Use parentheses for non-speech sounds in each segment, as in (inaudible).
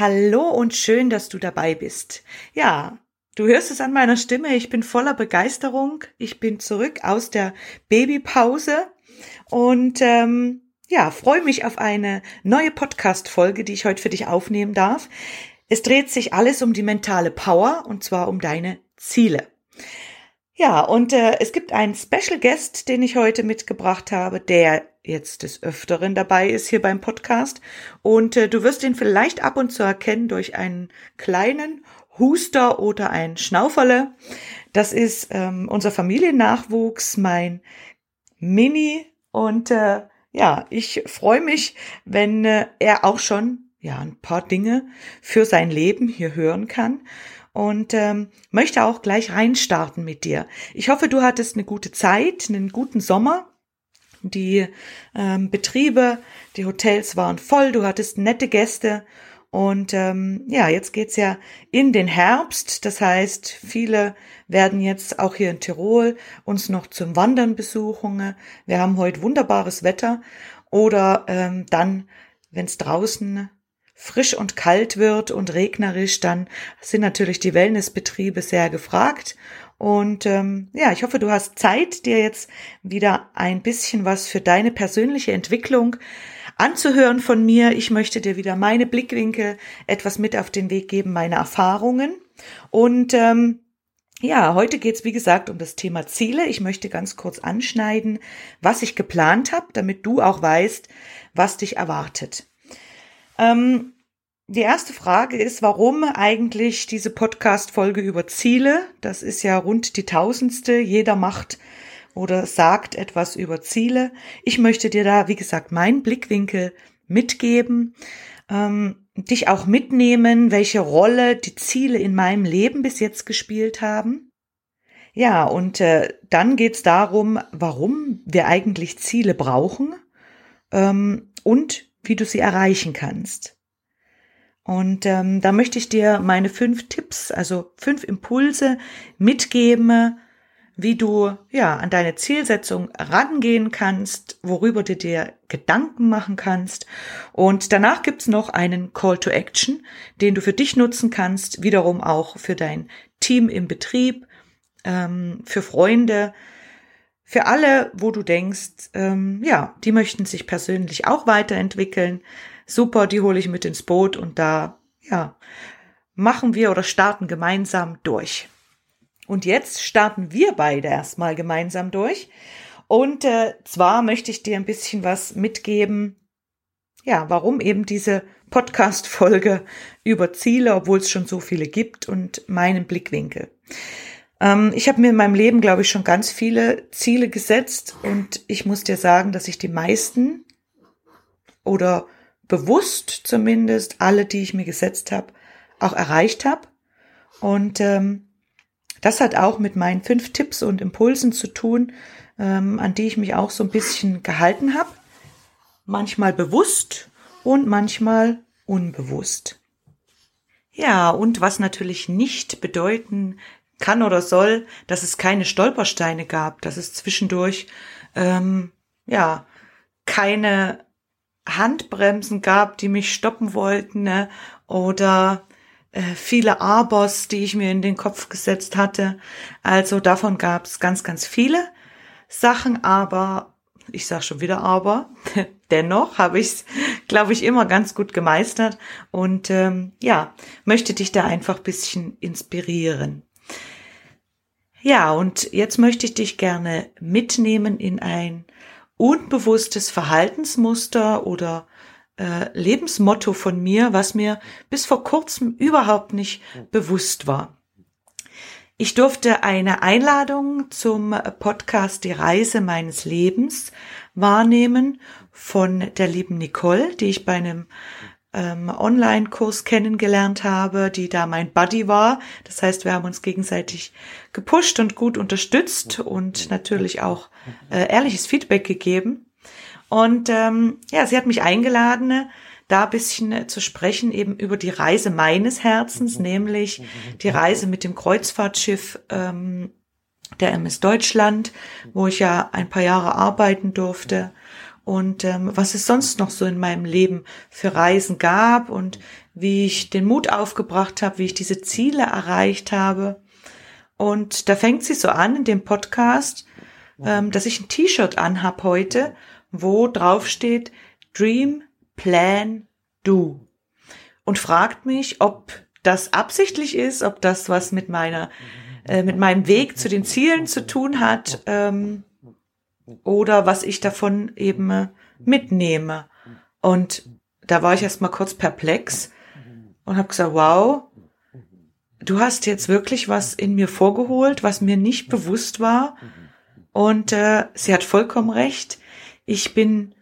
Hallo und schön, dass du dabei bist. Ja, du hörst es an meiner Stimme, ich bin voller Begeisterung. Ich bin zurück aus der Babypause und ähm, ja, freue mich auf eine neue Podcast-Folge, die ich heute für dich aufnehmen darf. Es dreht sich alles um die mentale Power und zwar um deine Ziele. Ja, und äh, es gibt einen Special Guest, den ich heute mitgebracht habe, der jetzt des Öfteren dabei ist hier beim Podcast. Und äh, du wirst ihn vielleicht ab und zu erkennen durch einen kleinen Huster oder ein Schnauferle. Das ist ähm, unser Familiennachwuchs, mein Mini. Und äh, ja, ich freue mich, wenn äh, er auch schon ja ein paar Dinge für sein Leben hier hören kann und ähm, möchte auch gleich reinstarten mit dir. Ich hoffe, du hattest eine gute Zeit, einen guten Sommer. Die ähm, Betriebe, die Hotels waren voll, du hattest nette Gäste und ähm, ja, jetzt geht's ja in den Herbst. Das heißt, viele werden jetzt auch hier in Tirol uns noch zum Wandern besuchen. Wir haben heute wunderbares Wetter. Oder ähm, dann, wenn es draußen frisch und kalt wird und regnerisch, dann sind natürlich die Wellnessbetriebe sehr gefragt. Und ähm, ja, ich hoffe, du hast Zeit, dir jetzt wieder ein bisschen was für deine persönliche Entwicklung anzuhören von mir. Ich möchte dir wieder meine Blickwinkel etwas mit auf den Weg geben, meine Erfahrungen. Und ähm, ja, heute geht's wie gesagt um das Thema Ziele. Ich möchte ganz kurz anschneiden, was ich geplant habe, damit du auch weißt, was dich erwartet. Ähm, die erste Frage ist, warum eigentlich diese Podcast-Folge über Ziele? Das ist ja rund die tausendste. Jeder macht oder sagt etwas über Ziele. Ich möchte dir da, wie gesagt, meinen Blickwinkel mitgeben, ähm, dich auch mitnehmen, welche Rolle die Ziele in meinem Leben bis jetzt gespielt haben. Ja, und äh, dann geht's darum, warum wir eigentlich Ziele brauchen ähm, und wie du sie erreichen kannst. Und ähm, da möchte ich dir meine fünf Tipps, also fünf Impulse mitgeben, wie du ja an deine Zielsetzung rangehen kannst, worüber du dir Gedanken machen kannst. Und danach gibt's noch einen Call to Action, den du für dich nutzen kannst, wiederum auch für dein Team im Betrieb, ähm, für Freunde, für alle, wo du denkst, ähm, ja, die möchten sich persönlich auch weiterentwickeln. Super, die hole ich mit ins Boot und da, ja, machen wir oder starten gemeinsam durch. Und jetzt starten wir beide erstmal gemeinsam durch. Und äh, zwar möchte ich dir ein bisschen was mitgeben, ja, warum eben diese Podcast-Folge über Ziele, obwohl es schon so viele gibt und meinen Blickwinkel. Ähm, ich habe mir in meinem Leben, glaube ich, schon ganz viele Ziele gesetzt und ich muss dir sagen, dass ich die meisten oder bewusst zumindest alle, die ich mir gesetzt habe, auch erreicht habe. Und ähm, das hat auch mit meinen fünf Tipps und Impulsen zu tun, ähm, an die ich mich auch so ein bisschen gehalten habe. Manchmal bewusst und manchmal unbewusst. Ja, und was natürlich nicht bedeuten kann oder soll, dass es keine Stolpersteine gab, dass es zwischendurch ähm, ja keine Handbremsen gab, die mich stoppen wollten ne? oder äh, viele Abos, die ich mir in den Kopf gesetzt hatte. Also davon gab es ganz, ganz viele Sachen, aber ich sage schon wieder aber, (laughs) dennoch habe ich es, glaube ich, immer ganz gut gemeistert und ähm, ja, möchte dich da einfach bisschen inspirieren. Ja, und jetzt möchte ich dich gerne mitnehmen in ein unbewusstes Verhaltensmuster oder äh, Lebensmotto von mir, was mir bis vor kurzem überhaupt nicht bewusst war. Ich durfte eine Einladung zum Podcast Die Reise meines Lebens wahrnehmen von der lieben Nicole, die ich bei einem ähm, Online-Kurs kennengelernt habe, die da mein Buddy war. Das heißt, wir haben uns gegenseitig gepusht und gut unterstützt und natürlich auch äh, ehrliches Feedback gegeben. Und ähm, ja, sie hat mich eingeladen, da ein bisschen zu sprechen eben über die Reise meines Herzens, nämlich die Reise mit dem Kreuzfahrtschiff ähm, der MS Deutschland, wo ich ja ein paar Jahre arbeiten durfte und ähm, was es sonst noch so in meinem Leben für Reisen gab und wie ich den Mut aufgebracht habe, wie ich diese Ziele erreicht habe. Und da fängt sie so an in dem Podcast, ähm, dass ich ein T-Shirt anhab heute, wo drauf steht Dream, Plan, Do. Und fragt mich, ob das absichtlich ist, ob das was mit meiner, äh, mit meinem Weg zu den Zielen zu tun hat. (laughs) Ähm, oder was ich davon eben äh, mitnehme. Und da war ich erst mal kurz perplex und habe gesagt, wow, du hast jetzt wirklich was in mir vorgeholt, was mir nicht bewusst war. Und äh, sie hat vollkommen recht. Ich bin,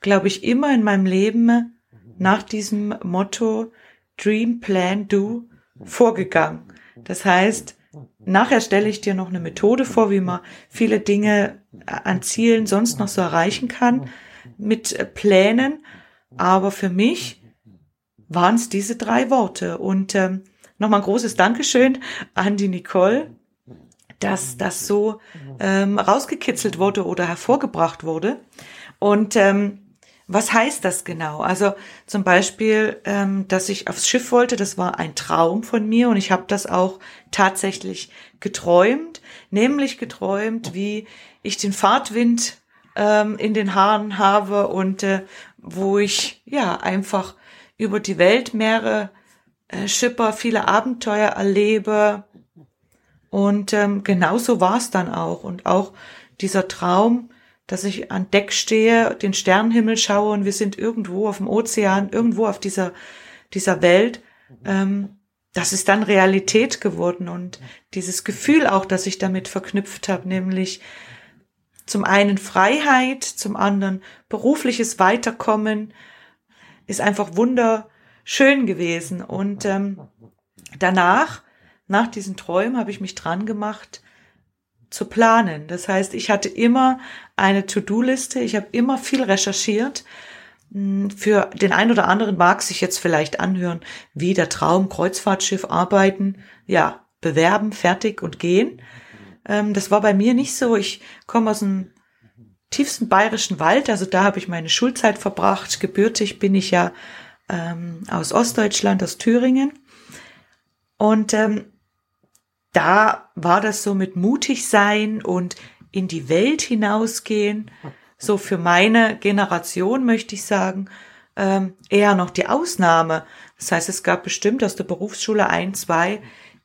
glaube ich, immer in meinem Leben nach diesem Motto Dream, Plan, Do vorgegangen. Das heißt, Nachher stelle ich dir noch eine Methode vor, wie man viele Dinge an Zielen sonst noch so erreichen kann mit Plänen. Aber für mich waren es diese drei Worte. Und ähm, nochmal ein großes Dankeschön an die Nicole, dass das so ähm, rausgekitzelt wurde oder hervorgebracht wurde. Und ähm, was heißt das genau? Also zum Beispiel, ähm, dass ich aufs Schiff wollte, das war ein Traum von mir und ich habe das auch tatsächlich geträumt, nämlich geträumt, wie ich den Fahrtwind ähm, in den Haaren habe und äh, wo ich ja einfach über die Weltmeere äh, schipper, viele Abenteuer erlebe und ähm, genauso war es dann auch und auch dieser Traum, dass ich an Deck stehe, den Sternenhimmel schaue und wir sind irgendwo auf dem Ozean, irgendwo auf dieser, dieser Welt. Ähm, das ist dann Realität geworden und dieses Gefühl auch, das ich damit verknüpft habe, nämlich zum einen Freiheit, zum anderen berufliches Weiterkommen, ist einfach wunderschön gewesen. Und ähm, danach, nach diesen Träumen, habe ich mich dran gemacht, zu planen. Das heißt, ich hatte immer eine To-Do-Liste, ich habe immer viel recherchiert. Hm, für den einen oder anderen mag sich jetzt vielleicht anhören, wie der Traum Kreuzfahrtschiff arbeiten, ja, bewerben, fertig und gehen. Ähm, das war bei mir nicht so. Ich komme aus dem tiefsten bayerischen Wald, also da habe ich meine Schulzeit verbracht. Gebürtig bin ich ja ähm, aus Ostdeutschland, aus Thüringen. Und ähm, da war das so mit mutig sein und in die Welt hinausgehen, so für meine Generation möchte ich sagen, ähm, eher noch die Ausnahme. Das heißt, es gab bestimmt aus der Berufsschule ein, zwei,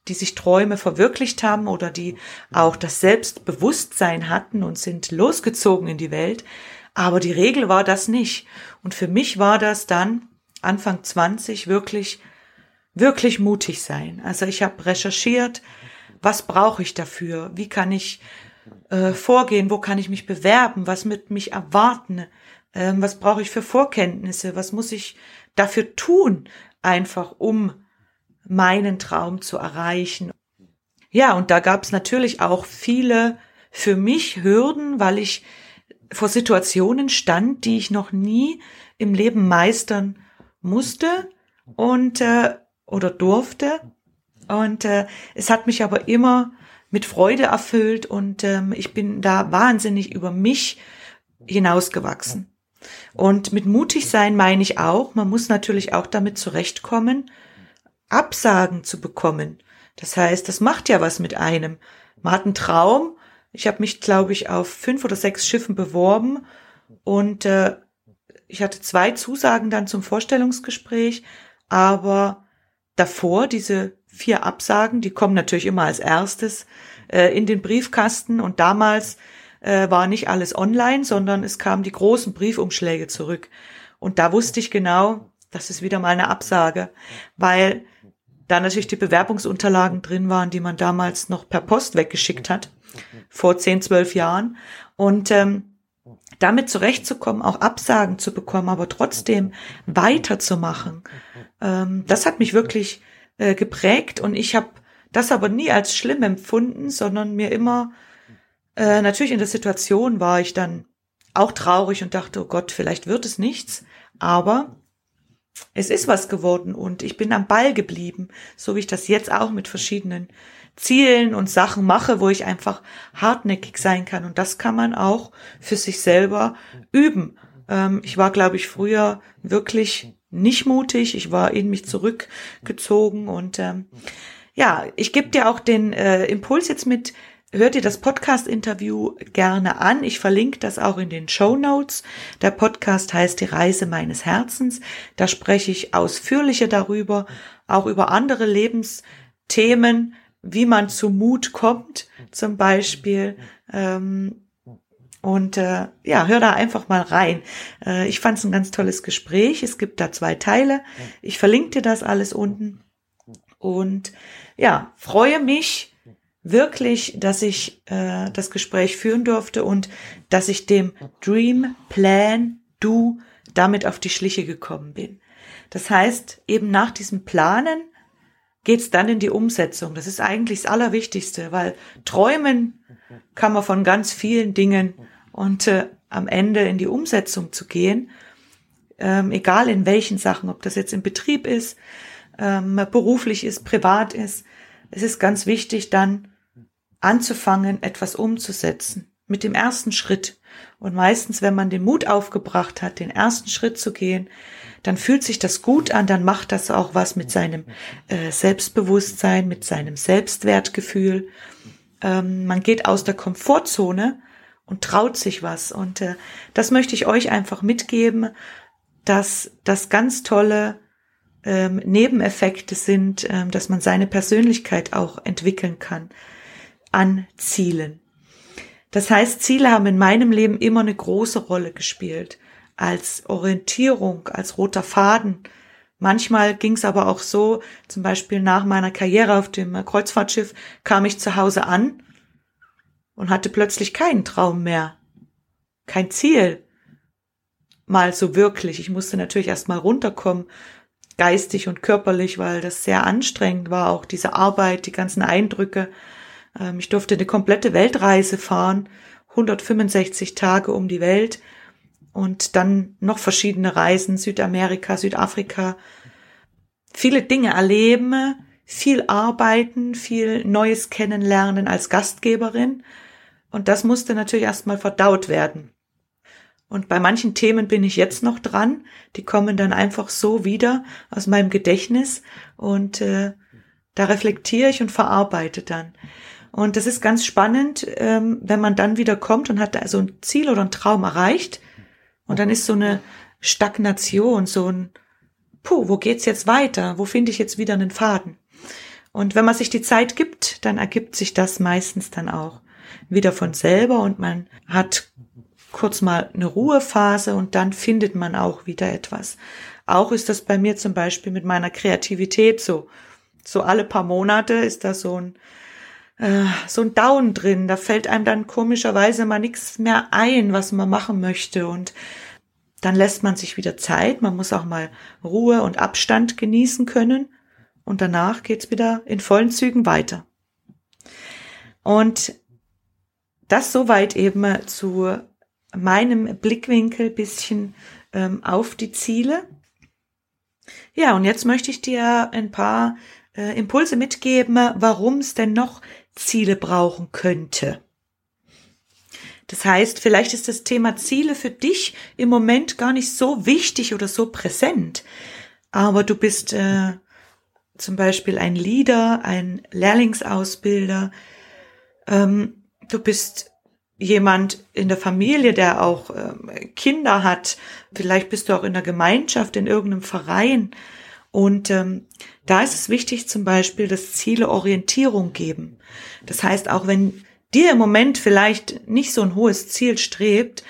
die sich Träume verwirklicht haben oder die auch das Selbstbewusstsein hatten und sind losgezogen in die Welt. Aber die Regel war das nicht. Und für mich war das dann Anfang 20 wirklich, wirklich mutig sein. Also ich habe recherchiert, was brauche ich dafür? Wie kann ich äh, vorgehen? Wo kann ich mich bewerben? Was mit mich erwarten? Ähm, was brauche ich für Vorkenntnisse? Was muss ich dafür tun? Einfach um meinen Traum zu erreichen. Ja, und da gab es natürlich auch viele für mich Hürden, weil ich vor Situationen stand, die ich noch nie im Leben meistern musste und äh, oder durfte. Und äh, es hat mich aber immer mit Freude erfüllt und ähm, ich bin da wahnsinnig über mich hinausgewachsen. Und mit mutig sein meine ich auch, man muss natürlich auch damit zurechtkommen, Absagen zu bekommen. Das heißt, das macht ja was mit einem. Man hat einen Traum. Ich habe mich, glaube ich, auf fünf oder sechs Schiffen beworben und äh, ich hatte zwei Zusagen dann zum Vorstellungsgespräch, aber davor diese vier Absagen, die kommen natürlich immer als erstes äh, in den Briefkasten und damals äh, war nicht alles online, sondern es kamen die großen Briefumschläge zurück. Und da wusste ich genau, das ist wieder mal eine Absage, weil da natürlich die Bewerbungsunterlagen drin waren, die man damals noch per Post weggeschickt hat, vor zehn, zwölf Jahren. Und ähm, damit zurechtzukommen, auch Absagen zu bekommen, aber trotzdem weiterzumachen, ähm, das hat mich wirklich äh, geprägt und ich habe das aber nie als schlimm empfunden, sondern mir immer, äh, natürlich in der Situation war ich dann auch traurig und dachte, oh Gott, vielleicht wird es nichts, aber es ist was geworden und ich bin am Ball geblieben, so wie ich das jetzt auch mit verschiedenen Zielen und Sachen mache, wo ich einfach hartnäckig sein kann. Und das kann man auch für sich selber üben. Ähm, ich war, glaube ich, früher wirklich nicht mutig. Ich war in mich zurückgezogen und ähm, ja, ich gebe dir auch den äh, Impuls jetzt mit, hört dir das Podcast-Interview gerne an. Ich verlinke das auch in den Show Notes. Der Podcast heißt Die Reise meines Herzens. Da spreche ich ausführlicher darüber, auch über andere Lebensthemen, wie man zu Mut kommt, zum Beispiel. Ähm, und äh, ja, hör da einfach mal rein. Äh, ich fand es ein ganz tolles Gespräch. Es gibt da zwei Teile. Ich verlinke dir das alles unten. Und ja, freue mich wirklich, dass ich äh, das Gespräch führen durfte und dass ich dem Dream Plan Du damit auf die Schliche gekommen bin. Das heißt, eben nach diesem Planen geht's dann in die Umsetzung. Das ist eigentlich das Allerwichtigste, weil träumen kann man von ganz vielen Dingen und äh, am Ende in die Umsetzung zu gehen, ähm, egal in welchen Sachen, ob das jetzt im Betrieb ist, ähm, beruflich ist, privat ist, es ist ganz wichtig, dann anzufangen, etwas umzusetzen mit dem ersten Schritt. Und meistens, wenn man den Mut aufgebracht hat, den ersten Schritt zu gehen, dann fühlt sich das gut an, dann macht das auch was mit seinem äh, Selbstbewusstsein, mit seinem Selbstwertgefühl. Ähm, man geht aus der Komfortzone und traut sich was. Und äh, das möchte ich euch einfach mitgeben, dass das ganz tolle ähm, Nebeneffekte sind, ähm, dass man seine Persönlichkeit auch entwickeln kann an Zielen. Das heißt, Ziele haben in meinem Leben immer eine große Rolle gespielt, als Orientierung, als roter Faden. Manchmal ging es aber auch so, zum Beispiel nach meiner Karriere auf dem Kreuzfahrtschiff kam ich zu Hause an und hatte plötzlich keinen Traum mehr, kein Ziel. Mal so wirklich. Ich musste natürlich erst mal runterkommen, geistig und körperlich, weil das sehr anstrengend war, auch diese Arbeit, die ganzen Eindrücke. Ähm, ich durfte eine komplette Weltreise fahren, 165 Tage um die Welt und dann noch verschiedene Reisen, Südamerika, Südafrika, viele Dinge erleben, viel arbeiten, viel Neues kennenlernen als Gastgeberin und das musste natürlich erstmal verdaut werden. Und bei manchen Themen bin ich jetzt noch dran. Die kommen dann einfach so wieder aus meinem Gedächtnis und äh, da reflektiere ich und verarbeite dann. Und das ist ganz spannend, ähm, wenn man dann wieder kommt und hat also ein Ziel oder ein Traum erreicht und dann ist so eine Stagnation, so ein Puh, wo geht's jetzt weiter? Wo finde ich jetzt wieder einen Faden? Und wenn man sich die Zeit gibt, dann ergibt sich das meistens dann auch wieder von selber und man hat kurz mal eine Ruhephase und dann findet man auch wieder etwas. Auch ist das bei mir zum Beispiel mit meiner Kreativität so. So alle paar Monate ist da so ein, äh, so ein Down drin. Da fällt einem dann komischerweise mal nichts mehr ein, was man machen möchte. Und dann lässt man sich wieder Zeit. Man muss auch mal Ruhe und Abstand genießen können. Und danach geht's wieder in vollen Zügen weiter. Und das soweit eben zu meinem Blickwinkel bisschen ähm, auf die Ziele. Ja, und jetzt möchte ich dir ein paar äh, Impulse mitgeben, warum es denn noch Ziele brauchen könnte. Das heißt, vielleicht ist das Thema Ziele für dich im Moment gar nicht so wichtig oder so präsent, aber du bist äh, zum Beispiel ein Leader, ein Lehrlingsausbilder, ähm, du bist jemand in der Familie, der auch äh, Kinder hat, vielleicht bist du auch in der Gemeinschaft, in irgendeinem Verein. Und ähm, da ist es wichtig zum Beispiel, dass Ziele Orientierung geben. Das heißt, auch wenn dir im Moment vielleicht nicht so ein hohes Ziel strebt,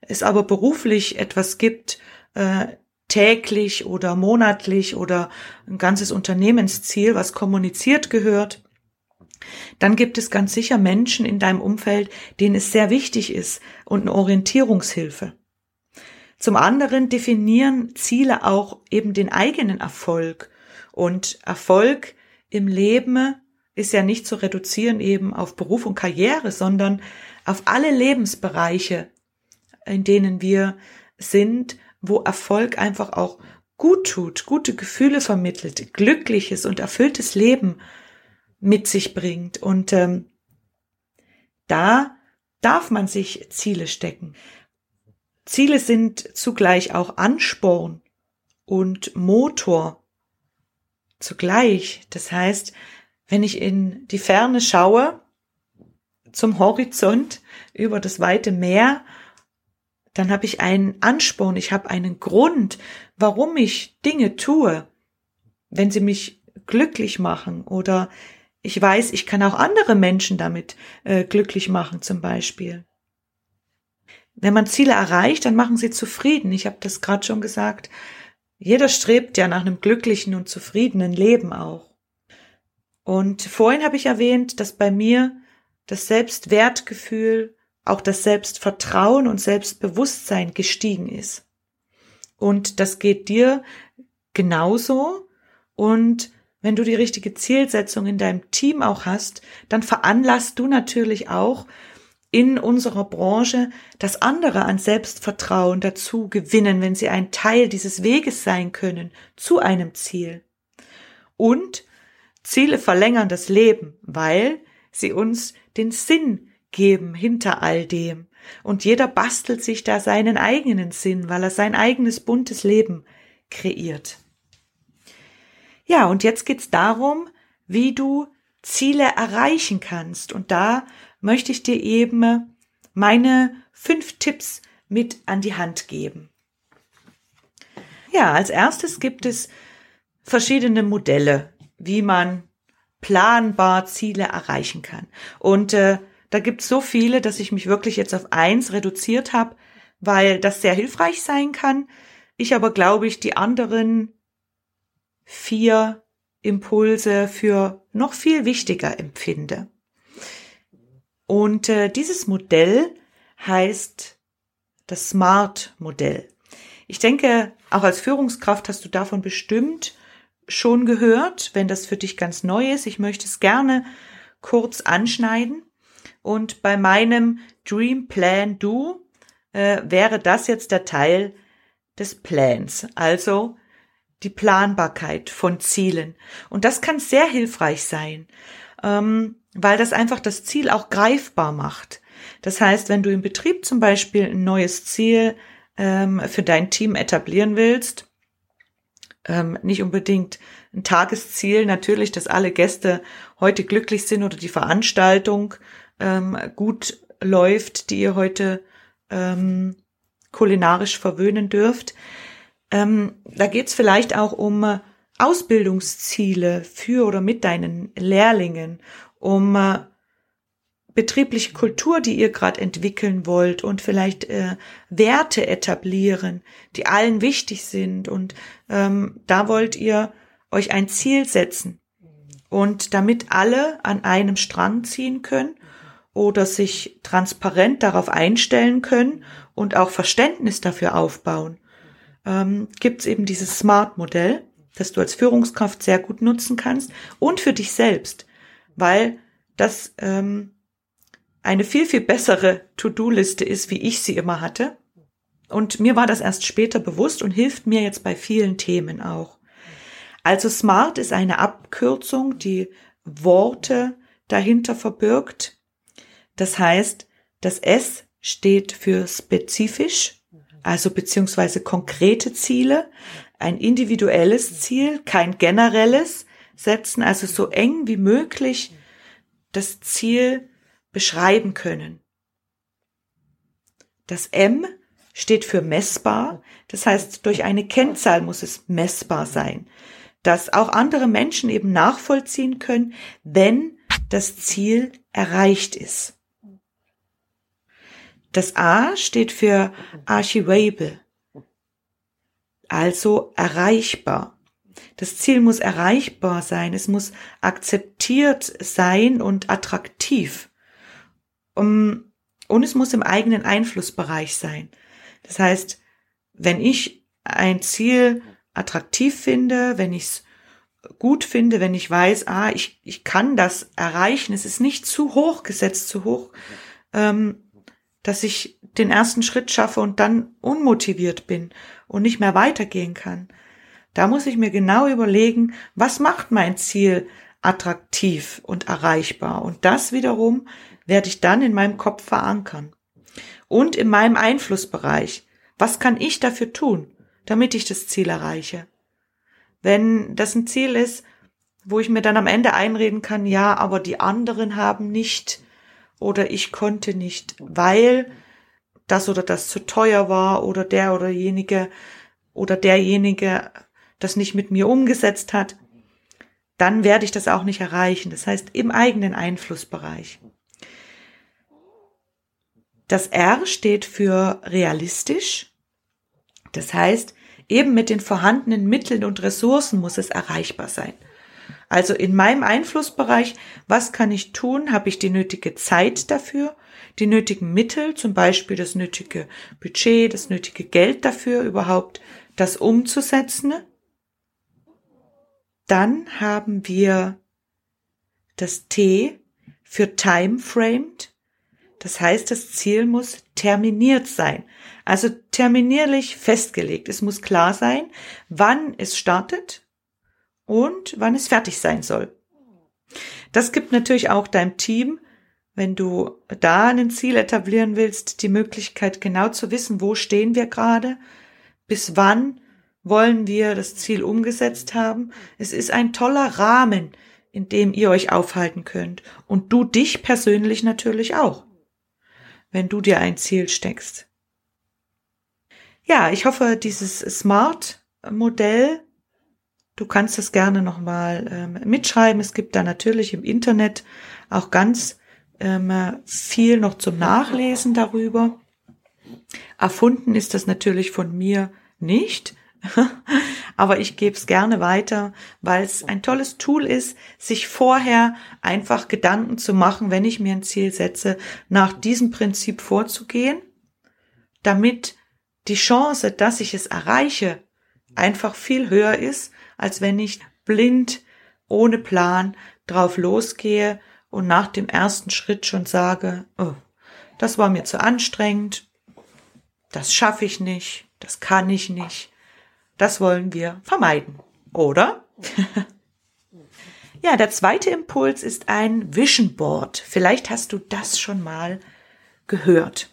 es aber beruflich etwas gibt, äh, täglich oder monatlich oder ein ganzes Unternehmensziel, was kommuniziert gehört, dann gibt es ganz sicher Menschen in deinem Umfeld, denen es sehr wichtig ist und eine Orientierungshilfe. Zum anderen definieren Ziele auch eben den eigenen Erfolg. Und Erfolg im Leben ist ja nicht zu reduzieren eben auf Beruf und Karriere, sondern auf alle Lebensbereiche, in denen wir sind, wo Erfolg einfach auch gut tut, gute Gefühle vermittelt, glückliches und erfülltes Leben mit sich bringt. Und ähm, da darf man sich Ziele stecken. Ziele sind zugleich auch Ansporn und Motor zugleich. Das heißt, wenn ich in die Ferne schaue, zum Horizont, über das weite Meer, dann habe ich einen Ansporn, ich habe einen Grund, warum ich Dinge tue, wenn sie mich glücklich machen oder ich weiß, ich kann auch andere Menschen damit äh, glücklich machen zum Beispiel. Wenn man Ziele erreicht, dann machen sie zufrieden. Ich habe das gerade schon gesagt. Jeder strebt ja nach einem glücklichen und zufriedenen Leben auch. Und vorhin habe ich erwähnt, dass bei mir das Selbstwertgefühl, auch das Selbstvertrauen und Selbstbewusstsein gestiegen ist. Und das geht dir genauso. Und wenn du die richtige Zielsetzung in deinem Team auch hast, dann veranlasst du natürlich auch in unserer Branche, dass andere an Selbstvertrauen dazu gewinnen, wenn sie ein Teil dieses Weges sein können zu einem Ziel. Und Ziele verlängern das Leben, weil sie uns den Sinn geben hinter all dem. Und jeder bastelt sich da seinen eigenen Sinn, weil er sein eigenes buntes Leben kreiert. Ja, und jetzt geht's darum, wie du Ziele erreichen kannst. Und da möchte ich dir eben meine fünf Tipps mit an die Hand geben. Ja, als erstes gibt es verschiedene Modelle, wie man planbar Ziele erreichen kann. Und äh, da gibt es so viele, dass ich mich wirklich jetzt auf eins reduziert habe, weil das sehr hilfreich sein kann. Ich aber glaube ich die anderen vier Impulse für noch viel wichtiger empfinde. Und äh, dieses Modell heißt das Smart-Modell. Ich denke, auch als Führungskraft hast du davon bestimmt schon gehört, wenn das für dich ganz neu ist. Ich möchte es gerne kurz anschneiden. Und bei meinem Dream Plan Do äh, wäre das jetzt der Teil des Plans. Also die Planbarkeit von Zielen. Und das kann sehr hilfreich sein, ähm, weil das einfach das Ziel auch greifbar macht. Das heißt, wenn du im Betrieb zum Beispiel ein neues Ziel ähm, für dein Team etablieren willst, ähm, nicht unbedingt ein Tagesziel, natürlich, dass alle Gäste heute glücklich sind oder die Veranstaltung ähm, gut läuft, die ihr heute ähm, kulinarisch verwöhnen dürft. Ähm, da geht's vielleicht auch um äh, Ausbildungsziele für oder mit deinen Lehrlingen, um äh, betriebliche Kultur, die ihr gerade entwickeln wollt und vielleicht äh, Werte etablieren, die allen wichtig sind. Und ähm, da wollt ihr euch ein Ziel setzen. Und damit alle an einem Strang ziehen können oder sich transparent darauf einstellen können und auch Verständnis dafür aufbauen, ähm, gibt es eben dieses Smart-Modell, das du als Führungskraft sehr gut nutzen kannst und für dich selbst, weil das ähm, eine viel, viel bessere To-Do-Liste ist, wie ich sie immer hatte. Und mir war das erst später bewusst und hilft mir jetzt bei vielen Themen auch. Also SMART ist eine Abkürzung, die Worte dahinter verbirgt. Das heißt, das S steht für spezifisch, also beziehungsweise konkrete Ziele, ein individuelles Ziel, kein generelles setzen, also so eng wie möglich das Ziel beschreiben können. Das M steht für messbar, das heißt, durch eine Kennzahl muss es messbar sein, dass auch andere Menschen eben nachvollziehen können, wenn das Ziel erreicht ist. Das A steht für archivable. also erreichbar. Das Ziel muss erreichbar sein, es muss akzeptiert sein und attraktiv. Um, und es muss im eigenen Einflussbereich sein. Das heißt, wenn ich ein Ziel attraktiv finde, wenn ich es gut finde, wenn ich weiß, ah, ich, ich kann das erreichen, es ist nicht zu hoch gesetzt, zu hoch, ähm, dass ich den ersten Schritt schaffe und dann unmotiviert bin und nicht mehr weitergehen kann. Da muss ich mir genau überlegen, was macht mein Ziel attraktiv und erreichbar. Und das wiederum werde ich dann in meinem Kopf verankern. Und in meinem Einflussbereich. Was kann ich dafür tun, damit ich das Ziel erreiche? Wenn das ein Ziel ist, wo ich mir dann am Ende einreden kann, ja, aber die anderen haben nicht oder ich konnte nicht, weil das oder das zu teuer war oder der oder jenige oder derjenige das nicht mit mir umgesetzt hat, dann werde ich das auch nicht erreichen. Das heißt, im eigenen Einflussbereich. Das R steht für realistisch. Das heißt, eben mit den vorhandenen Mitteln und Ressourcen muss es erreichbar sein. Also in meinem Einflussbereich, was kann ich tun? Habe ich die nötige Zeit dafür? Die nötigen Mittel, zum Beispiel das nötige Budget, das nötige Geld dafür, überhaupt das umzusetzen? Dann haben wir das T für timeframed. Das heißt, das Ziel muss terminiert sein. Also terminierlich festgelegt. Es muss klar sein, wann es startet und wann es fertig sein soll. Das gibt natürlich auch deinem Team, wenn du da ein Ziel etablieren willst, die Möglichkeit genau zu wissen, wo stehen wir gerade, bis wann wollen wir das Ziel umgesetzt haben. Es ist ein toller Rahmen, in dem ihr euch aufhalten könnt. Und du dich persönlich natürlich auch, wenn du dir ein Ziel steckst. Ja, ich hoffe, dieses Smart-Modell, du kannst das gerne nochmal ähm, mitschreiben. Es gibt da natürlich im Internet auch ganz ähm, viel noch zum Nachlesen darüber. Erfunden ist das natürlich von mir nicht. (laughs) Aber ich gebe es gerne weiter, weil es ein tolles Tool ist, sich vorher einfach Gedanken zu machen, wenn ich mir ein Ziel setze, nach diesem Prinzip vorzugehen, damit die Chance, dass ich es erreiche, einfach viel höher ist, als wenn ich blind, ohne Plan drauf losgehe und nach dem ersten Schritt schon sage, oh, das war mir zu anstrengend, das schaffe ich nicht, das kann ich nicht, das wollen wir vermeiden, oder? (laughs) ja, der zweite Impuls ist ein Vision Board. Vielleicht hast du das schon mal gehört.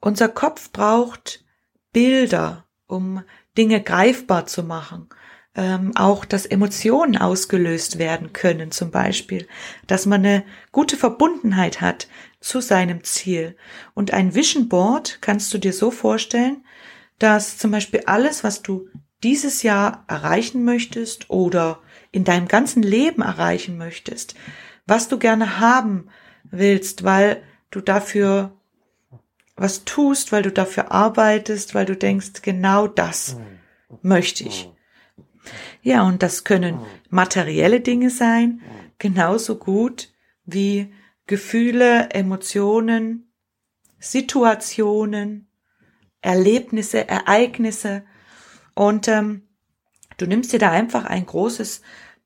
Unser Kopf braucht Bilder, um Dinge greifbar zu machen. Ähm, auch, dass Emotionen ausgelöst werden können, zum Beispiel, dass man eine gute Verbundenheit hat zu seinem Ziel. Und ein Vision Board kannst du dir so vorstellen, dass zum Beispiel alles, was du dieses Jahr erreichen möchtest oder in deinem ganzen Leben erreichen möchtest, was du gerne haben willst, weil du dafür was tust, weil du dafür arbeitest, weil du denkst, genau das möchte ich. Ja, und das können materielle Dinge sein, genauso gut wie Gefühle, Emotionen, Situationen, Erlebnisse, Ereignisse. Und ähm, du nimmst dir da einfach ein großes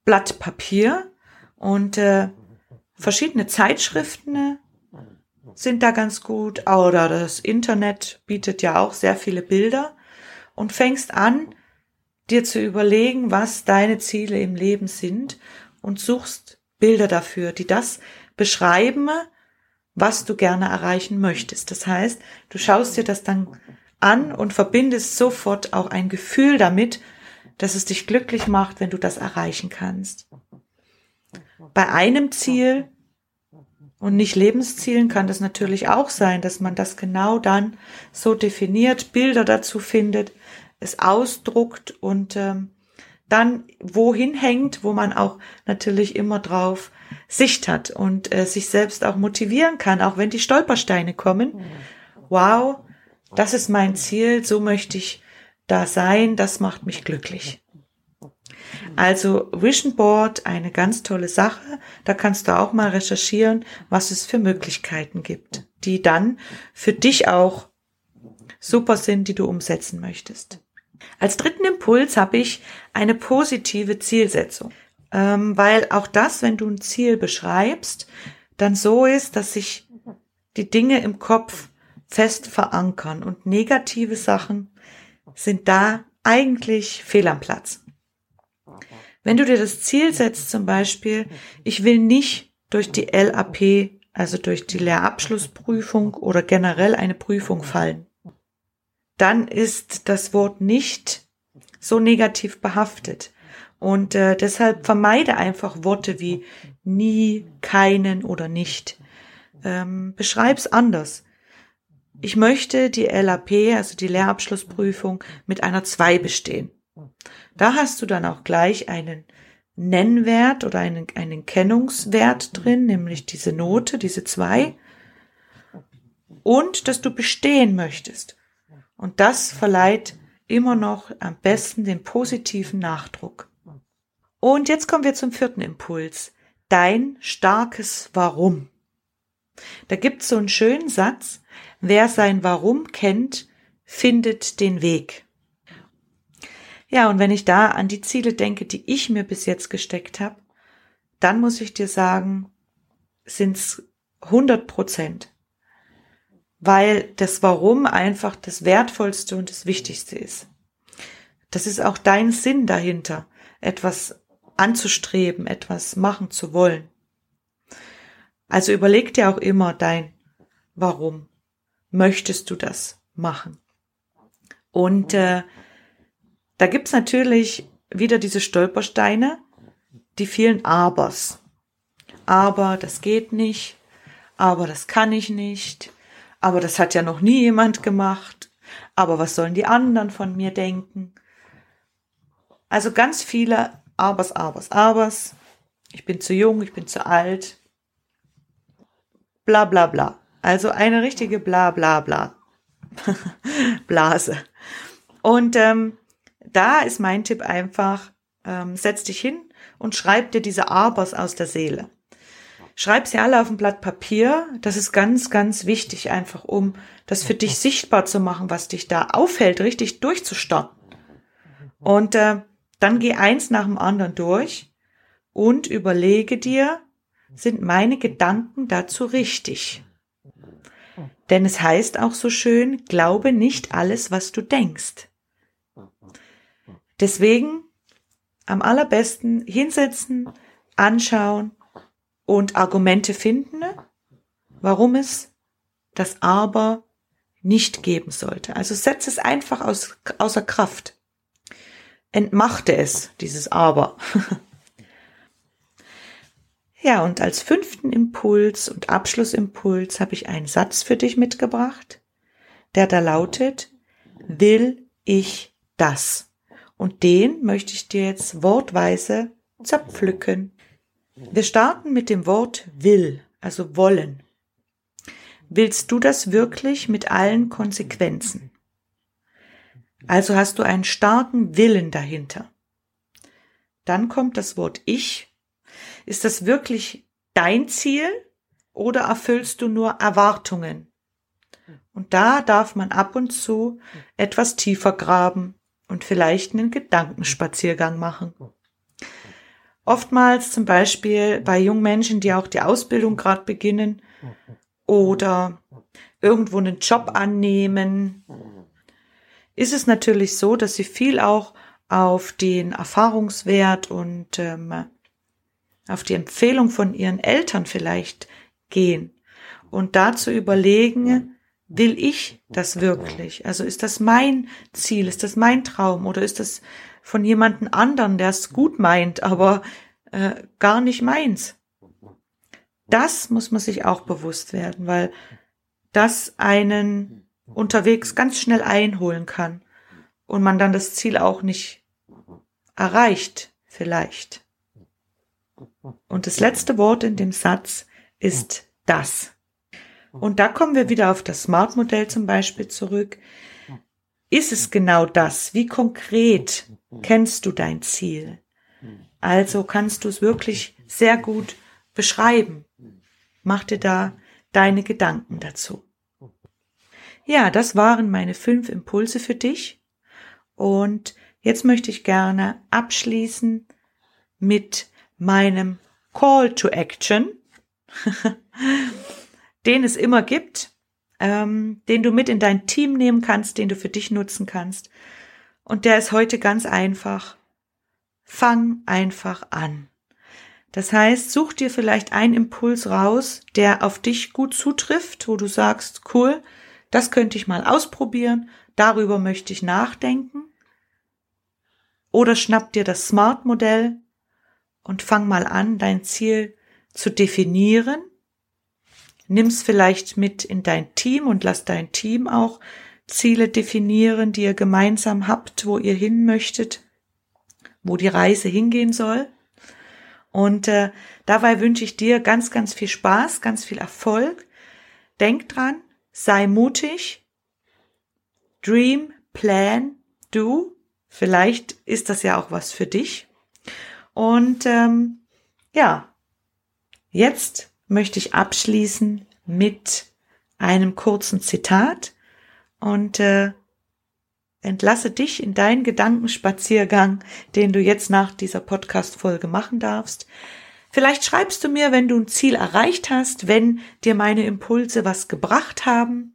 Blatt Papier und äh, verschiedene Zeitschriften sind da ganz gut. Oder das Internet bietet ja auch sehr viele Bilder und fängst an, dir zu überlegen, was deine Ziele im Leben sind und suchst Bilder dafür, die das beschreiben, was du gerne erreichen möchtest. Das heißt, du schaust dir das dann an und verbindest sofort auch ein Gefühl damit, dass es dich glücklich macht, wenn du das erreichen kannst. Bei einem Ziel und nicht Lebenszielen kann das natürlich auch sein, dass man das genau dann so definiert, Bilder dazu findet, es ausdruckt und ähm, dann wohin hängt, wo man auch natürlich immer drauf Sicht hat und äh, sich selbst auch motivieren kann, auch wenn die Stolpersteine kommen. Wow, das ist mein Ziel, so möchte ich da sein, das macht mich glücklich. Also Vision Board, eine ganz tolle Sache. Da kannst du auch mal recherchieren, was es für Möglichkeiten gibt, die dann für dich auch super sind, die du umsetzen möchtest. Als dritten Impuls habe ich eine positive Zielsetzung, ähm, weil auch das, wenn du ein Ziel beschreibst, dann so ist, dass sich die Dinge im Kopf fest verankern und negative Sachen sind da eigentlich fehl am Platz. Wenn du dir das Ziel setzt, zum Beispiel, ich will nicht durch die LAP, also durch die Lehrabschlussprüfung oder generell eine Prüfung fallen, dann ist das Wort nicht so negativ behaftet. Und äh, deshalb vermeide einfach Worte wie nie, keinen oder nicht. Ähm, beschreib's anders. Ich möchte die LAP, also die Lehrabschlussprüfung, mit einer 2 bestehen. Da hast du dann auch gleich einen Nennwert oder einen, einen Kennungswert drin, nämlich diese Note, diese 2. Und dass du bestehen möchtest. Und das verleiht immer noch am besten den positiven Nachdruck. Und jetzt kommen wir zum vierten Impuls. Dein starkes Warum. Da gibt's so einen schönen Satz, wer sein Warum kennt, findet den Weg. Ja, und wenn ich da an die Ziele denke, die ich mir bis jetzt gesteckt habe, dann muss ich dir sagen, sind's 100 Prozent. Weil das Warum einfach das Wertvollste und das Wichtigste ist. Das ist auch dein Sinn dahinter, etwas anzustreben, etwas machen zu wollen. Also überleg dir auch immer dein Warum möchtest du das machen. Und äh, da gibt's natürlich wieder diese Stolpersteine, die vielen Abers. Aber das geht nicht, aber das kann ich nicht, aber das hat ja noch nie jemand gemacht, aber was sollen die anderen von mir denken? Also ganz viele Abers, Abers, Abers. Ich bin zu jung, ich bin zu alt. Bla bla bla. Also eine richtige bla bla bla. (laughs) Blase. Und ähm, da ist mein Tipp einfach, ähm, setz dich hin und schreib dir diese Abers aus der Seele. Schreib sie alle auf ein Blatt Papier. Das ist ganz, ganz wichtig, einfach um das für dich sichtbar zu machen, was dich da aufhält, richtig durchzustarten. Und äh, dann geh eins nach dem anderen durch und überlege dir, sind meine Gedanken dazu richtig? Denn es heißt auch so schön, glaube nicht alles, was du denkst. Deswegen am allerbesten hinsetzen, anschauen und Argumente finden, warum es das Aber nicht geben sollte. Also setze es einfach aus, außer Kraft. Entmachte es, dieses Aber. (laughs) ja, und als fünften Impuls und Abschlussimpuls habe ich einen Satz für dich mitgebracht, der da lautet, will ich das? Und den möchte ich dir jetzt wortweise zerpflücken. Wir starten mit dem Wort will, also wollen. Willst du das wirklich mit allen Konsequenzen? Also hast du einen starken Willen dahinter. Dann kommt das Wort ich. Ist das wirklich dein Ziel oder erfüllst du nur Erwartungen? Und da darf man ab und zu etwas tiefer graben und vielleicht einen Gedankenspaziergang machen. Oftmals zum Beispiel bei jungen Menschen, die auch die Ausbildung gerade beginnen oder irgendwo einen Job annehmen, ist es natürlich so, dass sie viel auch auf den Erfahrungswert und ähm, auf die Empfehlung von ihren Eltern vielleicht gehen und dazu überlegen, Will ich das wirklich? Also ist das mein Ziel? Ist das mein Traum? Oder ist das von jemandem anderen, der es gut meint, aber äh, gar nicht meins? Das muss man sich auch bewusst werden, weil das einen unterwegs ganz schnell einholen kann und man dann das Ziel auch nicht erreicht, vielleicht. Und das letzte Wort in dem Satz ist das. Und da kommen wir wieder auf das Smart-Modell zum Beispiel zurück. ist es genau das? Wie konkret kennst du dein Ziel? Also kannst du es wirklich sehr gut beschreiben. Mach dir da deine Gedanken dazu. Ja, das waren meine fünf Impulse für dich. Und jetzt möchte ich gerne abschließen mit meinem Call to Action, (laughs) den es immer gibt, ähm, den du mit in dein Team nehmen kannst, den du für dich nutzen kannst. Und der ist heute ganz einfach. Fang einfach an. Das heißt, such dir vielleicht einen Impuls raus, der auf dich gut zutrifft, wo du sagst, cool, das könnte ich mal ausprobieren, darüber möchte ich nachdenken. Oder schnapp dir das Smart-Modell und fang mal an, dein Ziel zu definieren. Nimm's vielleicht mit in dein Team und lass dein Team auch Ziele definieren, die ihr gemeinsam habt, wo ihr hin möchtet, wo die Reise hingehen soll. Und äh, dabei wünsche ich dir ganz, ganz viel Spaß, ganz viel Erfolg. Denk dran, sei mutig. Dream, plan, do. Vielleicht ist das ja auch was für dich. Und ähm, ja, jetzt möchte ich abschließen mit einem kurzen Zitat und äh, entlasse dich in deinen Gedankenspaziergang, den du jetzt nach dieser Podcast-Folge machen darfst. Vielleicht schreibst du mir, wenn du ein Ziel erreicht hast, wenn dir meine Impulse was gebracht haben.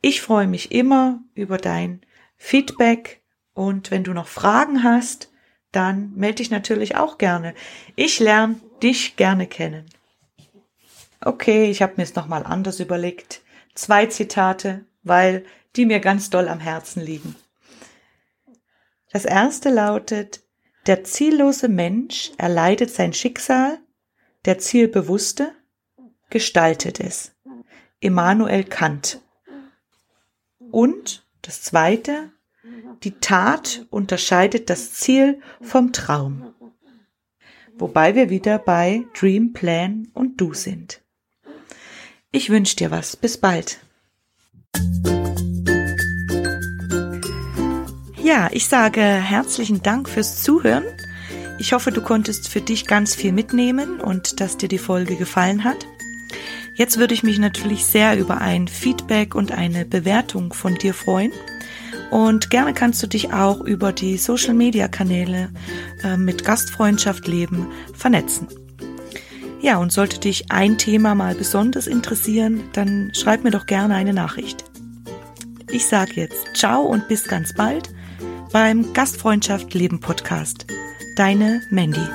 Ich freue mich immer über dein Feedback und wenn du noch Fragen hast, dann melde dich natürlich auch gerne. Ich lerne dich gerne kennen. Okay, ich habe mir es nochmal anders überlegt. Zwei Zitate, weil die mir ganz doll am Herzen liegen. Das erste lautet, der ziellose Mensch erleidet sein Schicksal, der Zielbewusste gestaltet es. Immanuel Kant. Und das zweite, die Tat unterscheidet das Ziel vom Traum. Wobei wir wieder bei Dream, Plan und Do sind. Ich wünsche dir was. Bis bald. Ja, ich sage herzlichen Dank fürs Zuhören. Ich hoffe, du konntest für dich ganz viel mitnehmen und dass dir die Folge gefallen hat. Jetzt würde ich mich natürlich sehr über ein Feedback und eine Bewertung von dir freuen. Und gerne kannst du dich auch über die Social-Media-Kanäle äh, mit Gastfreundschaft leben vernetzen. Ja, und sollte dich ein Thema mal besonders interessieren, dann schreib mir doch gerne eine Nachricht. Ich sage jetzt ciao und bis ganz bald beim Gastfreundschaft Leben Podcast. Deine Mandy.